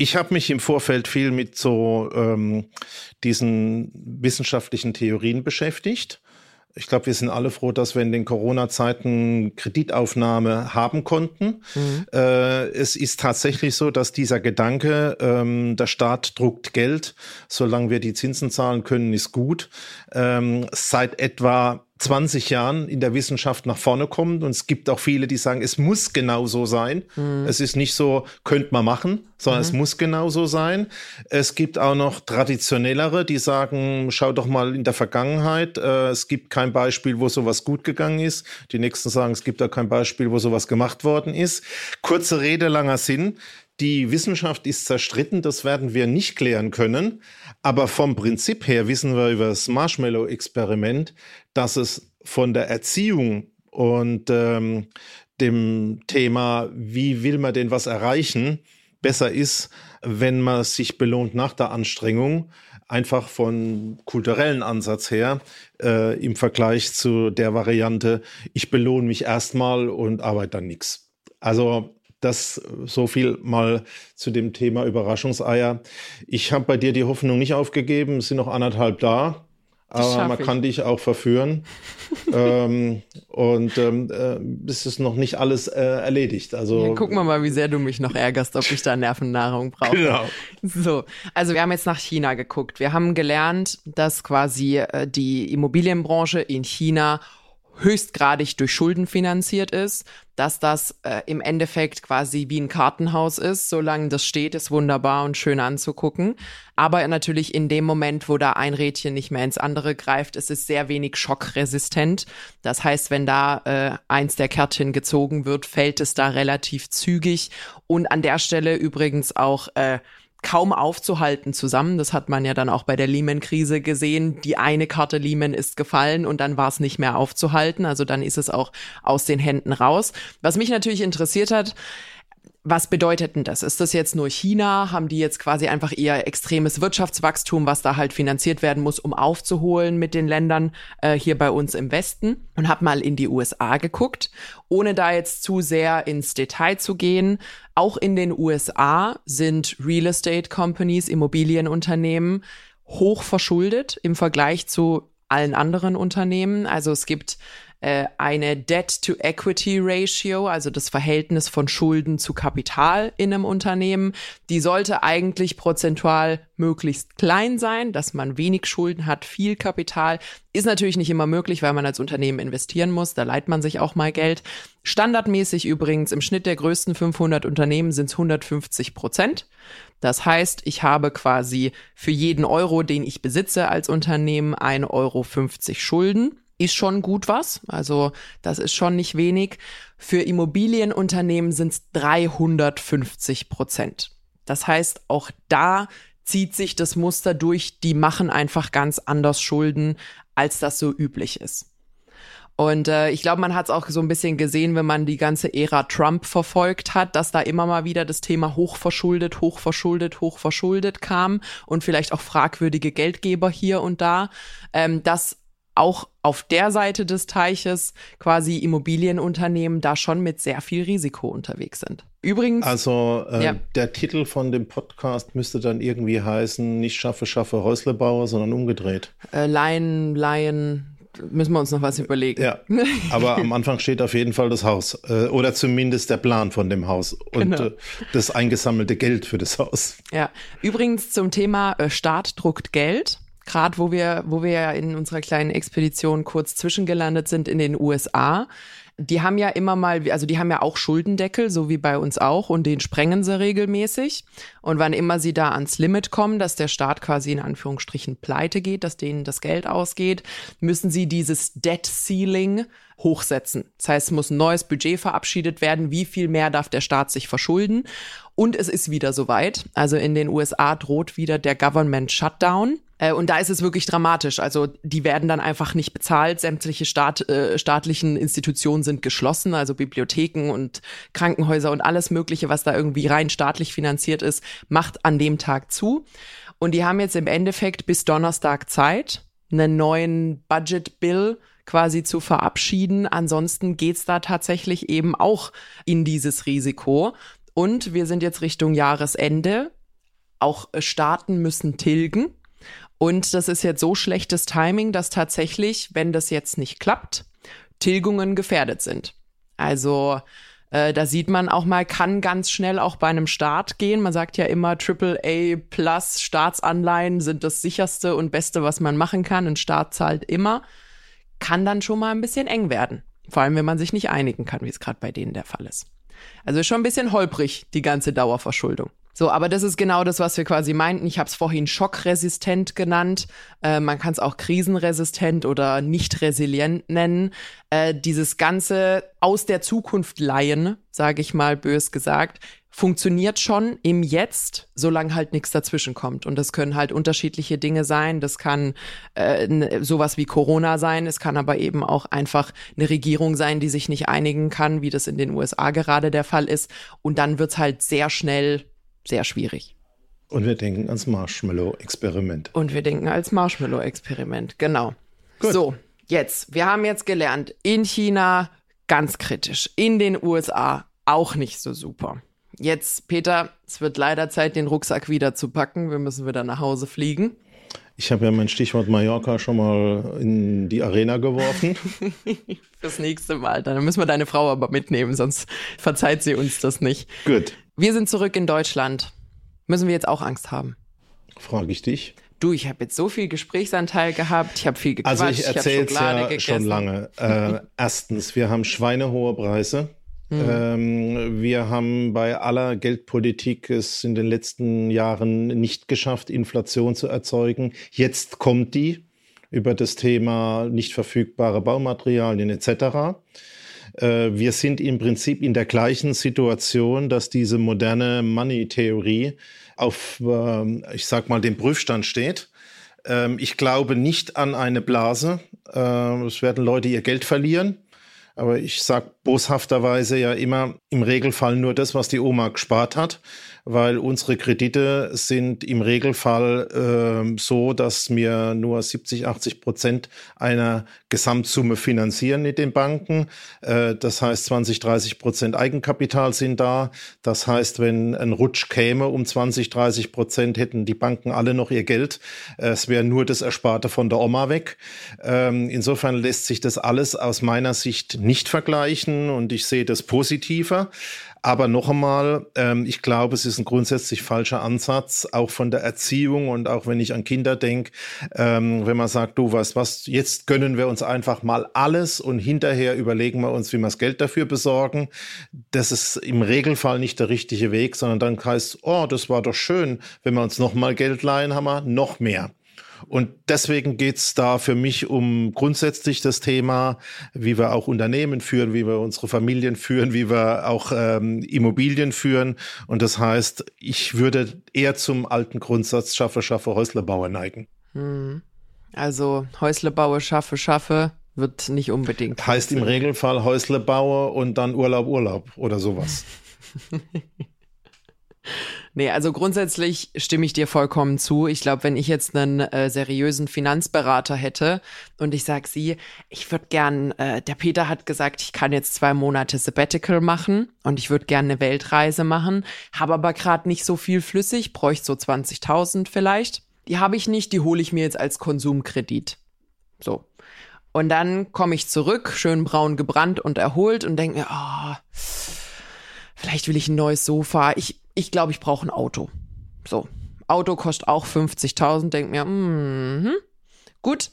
Speaker 3: ich habe mich im Vorfeld viel mit so ähm, diesen wissenschaftlichen Theorien beschäftigt ich glaube, wir sind alle froh, dass wir in den Corona-Zeiten Kreditaufnahme haben konnten. Mhm. Äh, es ist tatsächlich so, dass dieser Gedanke, ähm, der Staat druckt Geld, solange wir die Zinsen zahlen können, ist gut, ähm, seit etwa 20 Jahren in der Wissenschaft nach vorne kommt. Und es gibt auch viele, die sagen, es muss genau so sein. Mhm. Es ist nicht so, könnte man machen, sondern mhm. es muss genau so sein. Es gibt auch noch traditionellere, die sagen, schau doch mal in der Vergangenheit. Äh, es gibt kein Beispiel, wo sowas gut gegangen ist. Die nächsten sagen, es gibt auch kein Beispiel, wo sowas gemacht worden ist. Kurze Rede, langer Sinn. Die Wissenschaft ist zerstritten, das werden wir nicht klären können. Aber vom Prinzip her wissen wir über das Marshmallow-Experiment, dass es von der Erziehung und ähm, dem Thema, wie will man denn was erreichen, besser ist, wenn man sich belohnt nach der Anstrengung, einfach von kulturellen Ansatz her äh, im Vergleich zu der Variante, ich belohne mich erstmal und arbeite dann nichts. Also das so viel mal zu dem Thema Überraschungseier. Ich habe bei dir die Hoffnung nicht aufgegeben, es sind noch anderthalb da. Aber man ich. kann dich auch verführen. ähm, und ähm, äh, es ist noch nicht alles äh, erledigt. Also
Speaker 2: ja, gucken wir mal, wie sehr du mich noch ärgerst, ob ich da Nervennahrung brauche.
Speaker 3: Genau.
Speaker 2: So, also wir haben jetzt nach China geguckt. Wir haben gelernt, dass quasi äh, die Immobilienbranche in China höchstgradig durch Schulden finanziert ist, dass das äh, im Endeffekt quasi wie ein Kartenhaus ist. Solange das steht, ist wunderbar und schön anzugucken. Aber natürlich in dem Moment, wo da ein Rädchen nicht mehr ins andere greift, ist es sehr wenig schockresistent. Das heißt, wenn da äh, eins der Kärtchen gezogen wird, fällt es da relativ zügig. Und an der Stelle übrigens auch äh, kaum aufzuhalten zusammen. Das hat man ja dann auch bei der Lehman-Krise gesehen. Die eine Karte Lehman ist gefallen und dann war es nicht mehr aufzuhalten. Also dann ist es auch aus den Händen raus. Was mich natürlich interessiert hat, was bedeutet denn das? Ist das jetzt nur China? Haben die jetzt quasi einfach eher extremes Wirtschaftswachstum, was da halt finanziert werden muss, um aufzuholen mit den Ländern äh, hier bei uns im Westen? Und habe mal in die USA geguckt, ohne da jetzt zu sehr ins Detail zu gehen. Auch in den USA sind Real Estate Companies, Immobilienunternehmen, hoch verschuldet im Vergleich zu allen anderen Unternehmen. Also es gibt äh, eine Debt-to-Equity-Ratio, also das Verhältnis von Schulden zu Kapital in einem Unternehmen. Die sollte eigentlich prozentual möglichst klein sein, dass man wenig Schulden hat, viel Kapital. Ist natürlich nicht immer möglich, weil man als Unternehmen investieren muss. Da leiht man sich auch mal Geld. Standardmäßig übrigens im Schnitt der größten 500 Unternehmen sind es 150 Prozent. Das heißt, ich habe quasi für jeden Euro, den ich besitze als Unternehmen, 1,50 Euro Schulden. Ist schon gut was. Also das ist schon nicht wenig. Für Immobilienunternehmen sind es 350 Prozent. Das heißt, auch da zieht sich das Muster durch, die machen einfach ganz anders Schulden, als das so üblich ist. Und äh, ich glaube, man hat es auch so ein bisschen gesehen, wenn man die ganze Ära Trump verfolgt hat, dass da immer mal wieder das Thema hochverschuldet, hochverschuldet, hochverschuldet kam und vielleicht auch fragwürdige Geldgeber hier und da, ähm, dass auch auf der Seite des Teiches quasi Immobilienunternehmen da schon mit sehr viel Risiko unterwegs sind. Übrigens.
Speaker 3: Also äh, ja. der Titel von dem Podcast müsste dann irgendwie heißen, nicht schaffe, schaffe Häuslebauer, sondern umgedreht.
Speaker 2: Äh, Laien, Laien, müssen wir uns noch was überlegen.
Speaker 3: Ja, aber am Anfang steht auf jeden Fall das Haus äh, oder zumindest der Plan von dem Haus und genau. äh, das eingesammelte Geld für das Haus.
Speaker 2: Ja, übrigens zum Thema äh, Staat druckt Geld. Gerade wo wir, wo wir ja in unserer kleinen Expedition kurz zwischengelandet sind in den USA, die haben ja immer mal, also die haben ja auch Schuldendeckel, so wie bei uns auch, und den sprengen sie regelmäßig. Und wann immer sie da ans Limit kommen, dass der Staat quasi in Anführungsstrichen pleite geht, dass denen das Geld ausgeht, müssen sie dieses Debt Ceiling hochsetzen. Das heißt, es muss ein neues Budget verabschiedet werden. Wie viel mehr darf der Staat sich verschulden? Und es ist wieder soweit. Also in den USA droht wieder der Government Shutdown. Äh, und da ist es wirklich dramatisch. Also die werden dann einfach nicht bezahlt. Sämtliche Staat, äh, staatlichen Institutionen sind geschlossen, also Bibliotheken und Krankenhäuser und alles Mögliche, was da irgendwie rein staatlich finanziert ist, macht an dem Tag zu. Und die haben jetzt im Endeffekt bis Donnerstag Zeit, einen neuen Budget Bill quasi zu verabschieden. Ansonsten geht's da tatsächlich eben auch in dieses Risiko. Und wir sind jetzt Richtung Jahresende. Auch Staaten müssen tilgen. Und das ist jetzt so schlechtes Timing, dass tatsächlich, wenn das jetzt nicht klappt, Tilgungen gefährdet sind. Also äh, da sieht man auch mal, kann ganz schnell auch bei einem Staat gehen. Man sagt ja immer, AAA plus Staatsanleihen sind das sicherste und beste, was man machen kann. Ein Staat zahlt immer. Kann dann schon mal ein bisschen eng werden. Vor allem, wenn man sich nicht einigen kann, wie es gerade bei denen der Fall ist. Also schon ein bisschen holprig, die ganze Dauerverschuldung. So, aber das ist genau das, was wir quasi meinten. Ich habe es vorhin schockresistent genannt. Äh, man kann es auch krisenresistent oder nicht resilient nennen. Äh, dieses ganze aus der Zukunft leihen, sage ich mal bös gesagt, funktioniert schon im Jetzt, solange halt nichts dazwischen kommt. Und das können halt unterschiedliche Dinge sein. Das kann äh, sowas wie Corona sein. Es kann aber eben auch einfach eine Regierung sein, die sich nicht einigen kann, wie das in den USA gerade der Fall ist. Und dann wird's halt sehr schnell sehr schwierig.
Speaker 3: Und wir denken ans Marshmallow-Experiment.
Speaker 2: Und wir denken als Marshmallow-Experiment, genau. Gut. So, jetzt, wir haben jetzt gelernt, in China ganz kritisch, in den USA auch nicht so super. Jetzt, Peter, es wird leider Zeit, den Rucksack wieder zu packen. Wir müssen wieder nach Hause fliegen.
Speaker 3: Ich habe ja mein Stichwort Mallorca schon mal in die Arena geworfen.
Speaker 2: Fürs nächste Mal. Dann müssen wir deine Frau aber mitnehmen, sonst verzeiht sie uns das nicht.
Speaker 3: Gut.
Speaker 2: Wir sind zurück in Deutschland. Müssen wir jetzt auch Angst haben?
Speaker 3: Frage ich dich.
Speaker 2: Du, ich habe jetzt so viel Gesprächsanteil gehabt, ich habe viel
Speaker 3: gequatscht, Also ich erzähle es ja gegessen. schon lange. Äh, erstens, wir haben schweinehohe Preise. Mhm. Ähm, wir haben bei aller Geldpolitik es in den letzten Jahren nicht geschafft, Inflation zu erzeugen. Jetzt kommt die über das Thema nicht verfügbare Baumaterialien etc. Äh, wir sind im Prinzip in der gleichen Situation, dass diese moderne Money-Theorie auf, ähm, ich sag mal, dem Prüfstand steht. Ähm, ich glaube nicht an eine Blase. Äh, es werden Leute ihr Geld verlieren. Aber ich sag boshafterweise ja immer im Regelfall nur das, was die Oma gespart hat weil unsere Kredite sind im Regelfall äh, so, dass wir nur 70, 80 Prozent einer Gesamtsumme finanzieren mit den Banken. Äh, das heißt, 20, 30 Prozent Eigenkapital sind da. Das heißt, wenn ein Rutsch käme um 20, 30 Prozent, hätten die Banken alle noch ihr Geld. Es wäre nur das Ersparte von der Oma weg. Ähm, insofern lässt sich das alles aus meiner Sicht nicht vergleichen und ich sehe das positiver. Aber noch einmal, ähm, ich glaube, es ist ein grundsätzlich falscher Ansatz, auch von der Erziehung und auch wenn ich an Kinder denke, ähm, wenn man sagt, du weißt was, jetzt gönnen wir uns einfach mal alles und hinterher überlegen wir uns, wie wir das Geld dafür besorgen. Das ist im Regelfall nicht der richtige Weg, sondern dann heißt, oh, das war doch schön, wenn wir uns noch mal Geld leihen, haben wir noch mehr. Und deswegen geht's da für mich um grundsätzlich das Thema, wie wir auch Unternehmen führen, wie wir unsere Familien führen, wie wir auch ähm, Immobilien führen. Und das heißt, ich würde eher zum alten Grundsatz Schaffe, Schaffe, Häuslebauer neigen. Hm.
Speaker 2: Also Häuslebauer, Schaffe, Schaffe wird nicht unbedingt.
Speaker 3: Heißt im Regelfall Häuslebauer und dann Urlaub, Urlaub oder sowas.
Speaker 2: Nee, also grundsätzlich stimme ich dir vollkommen zu. Ich glaube, wenn ich jetzt einen äh, seriösen Finanzberater hätte und ich sage sie, ich würde gern, äh, der Peter hat gesagt, ich kann jetzt zwei Monate Sabbatical machen und ich würde gerne eine Weltreise machen, habe aber gerade nicht so viel flüssig, bräuchte so 20.000 vielleicht. Die habe ich nicht, die hole ich mir jetzt als Konsumkredit. So. Und dann komme ich zurück, schön braun gebrannt und erholt und denke mir, oh, vielleicht will ich ein neues Sofa. Ich, ich glaube, ich brauche ein Auto. So. Auto kostet auch 50.000. Denk mir, mm, gut,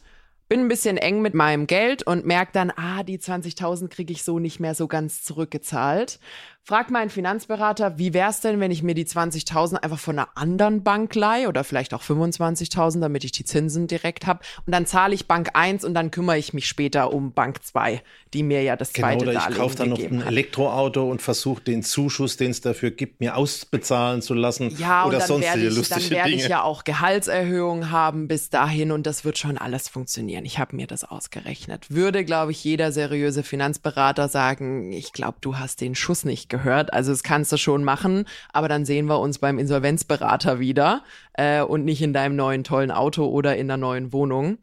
Speaker 2: bin ein bisschen eng mit meinem Geld und merke dann, ah, die 20.000 kriege ich so nicht mehr so ganz zurückgezahlt. Frag meinen Finanzberater, wie wäre es denn, wenn ich mir die 20.000 einfach von einer anderen Bank leihe oder vielleicht auch 25.000, damit ich die Zinsen direkt habe. Und dann zahle ich Bank 1 und dann kümmere ich mich später um Bank 2, die mir ja das genau, zweite
Speaker 3: genau, oder ich kaufe dann noch ein
Speaker 2: hat.
Speaker 3: Elektroauto und versuche den Zuschuss, den es dafür gibt, mir ausbezahlen zu lassen. Ja, oder dann werde
Speaker 2: ich, dann werde ich ja auch Gehaltserhöhungen haben bis dahin und das wird schon alles funktionieren. Ich habe mir das ausgerechnet. Würde, glaube ich, jeder seriöse Finanzberater sagen, ich glaube, du hast den Schuss nicht gehört gehört. Also das kannst du schon machen, aber dann sehen wir uns beim Insolvenzberater wieder äh, und nicht in deinem neuen tollen Auto oder in der neuen Wohnung.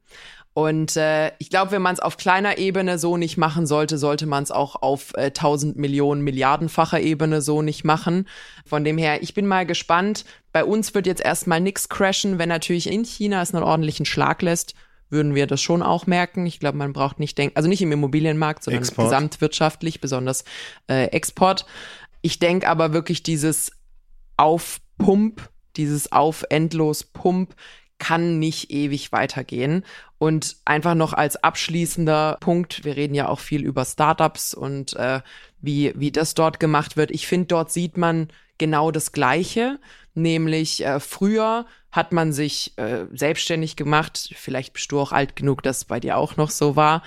Speaker 2: Und äh, ich glaube, wenn man es auf kleiner Ebene so nicht machen sollte, sollte man es auch auf äh, 1000 Millionen Milliardenfacher Ebene so nicht machen. Von dem her, ich bin mal gespannt. Bei uns wird jetzt erstmal nichts crashen, wenn natürlich in China es einen ordentlichen Schlag lässt würden wir das schon auch merken. Ich glaube, man braucht nicht denken, also nicht im Immobilienmarkt, sondern Export. gesamtwirtschaftlich, besonders äh, Export. Ich denke aber wirklich dieses Aufpump, dieses auf endlos Pump kann nicht ewig weitergehen. Und einfach noch als abschließender Punkt, wir reden ja auch viel über Startups und äh, wie, wie das dort gemacht wird. Ich finde, dort sieht man genau das Gleiche, nämlich äh, früher hat man sich äh, selbstständig gemacht, vielleicht bist du auch alt genug, dass es bei dir auch noch so war.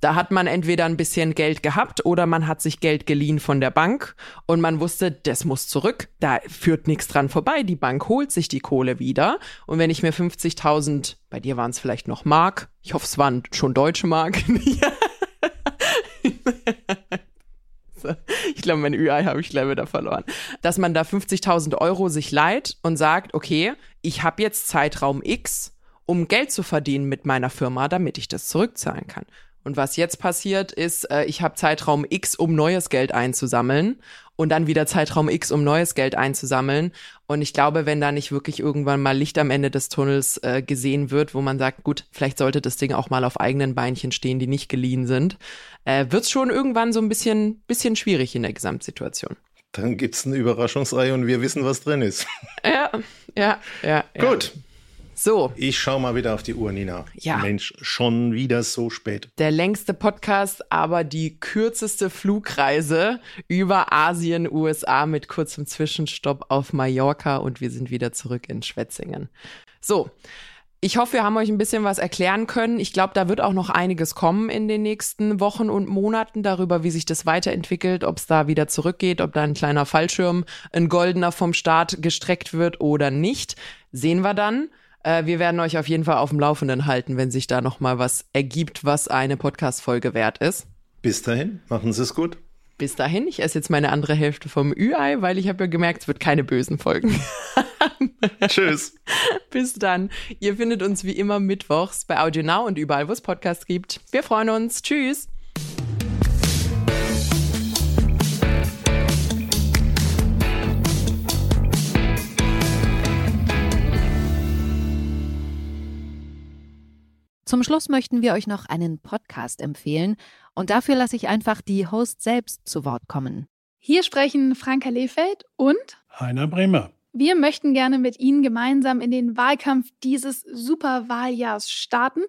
Speaker 2: Da hat man entweder ein bisschen Geld gehabt oder man hat sich Geld geliehen von der Bank und man wusste, das muss zurück. Da führt nichts dran vorbei. Die Bank holt sich die Kohle wieder. Und wenn ich mir 50.000, bei dir waren es vielleicht noch Mark, ich hoffe, es waren schon deutsche Mark. ich glaube, mein Ü-Ei habe ich gleich wieder verloren. Dass man da 50.000 Euro sich leiht und sagt, okay, ich habe jetzt Zeitraum X, um Geld zu verdienen mit meiner Firma, damit ich das zurückzahlen kann. Und was jetzt passiert ist, äh, ich habe Zeitraum X, um neues Geld einzusammeln und dann wieder Zeitraum X, um neues Geld einzusammeln. Und ich glaube, wenn da nicht wirklich irgendwann mal Licht am Ende des Tunnels äh, gesehen wird, wo man sagt, gut, vielleicht sollte das Ding auch mal auf eigenen Beinchen stehen, die nicht geliehen sind, äh, wird es schon irgendwann so ein bisschen, bisschen schwierig in der Gesamtsituation.
Speaker 3: Dann gibt es eine Überraschungsreihe und wir wissen, was drin ist.
Speaker 2: Ja, ja, ja.
Speaker 3: Gut.
Speaker 2: Ja. So.
Speaker 3: Ich schau mal wieder auf die Uhr, Nina. Ja. Mensch, schon wieder so spät.
Speaker 2: Der längste Podcast, aber die kürzeste Flugreise über Asien, USA mit kurzem Zwischenstopp auf Mallorca und wir sind wieder zurück in Schwetzingen. So. Ich hoffe, wir haben euch ein bisschen was erklären können. Ich glaube, da wird auch noch einiges kommen in den nächsten Wochen und Monaten darüber, wie sich das weiterentwickelt, ob es da wieder zurückgeht, ob da ein kleiner Fallschirm, ein goldener vom Start gestreckt wird oder nicht. Sehen wir dann. Äh, wir werden euch auf jeden Fall auf dem Laufenden halten, wenn sich da noch mal was ergibt, was eine Podcast-Folge wert ist.
Speaker 3: Bis dahin, machen Sie es gut.
Speaker 2: Bis dahin, ich esse jetzt meine andere Hälfte vom Ü-Ei, weil ich habe ja gemerkt, es wird keine bösen Folgen.
Speaker 3: Tschüss.
Speaker 2: Bis dann. Ihr findet uns wie immer mittwochs bei Audio Now und überall, wo es Podcasts gibt. Wir freuen uns. Tschüss.
Speaker 1: Zum Schluss möchten wir euch noch einen Podcast empfehlen und dafür lasse ich einfach die Host selbst zu Wort kommen.
Speaker 5: Hier sprechen Franka Lehfeld und
Speaker 6: Heiner Bremer.
Speaker 5: Wir möchten gerne mit Ihnen gemeinsam in den Wahlkampf dieses Superwahljahrs starten.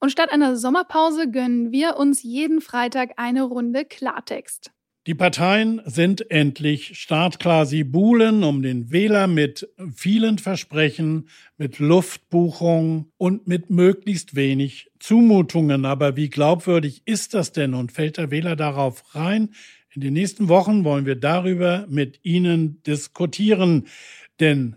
Speaker 5: Und statt einer Sommerpause gönnen wir uns jeden Freitag eine Runde Klartext.
Speaker 6: Die Parteien sind endlich startklar. Sie buhlen um den Wähler mit vielen Versprechen, mit Luftbuchungen und mit möglichst wenig Zumutungen. Aber wie glaubwürdig ist das denn und fällt der Wähler darauf rein? In den nächsten Wochen wollen wir darüber mit Ihnen diskutieren. Denn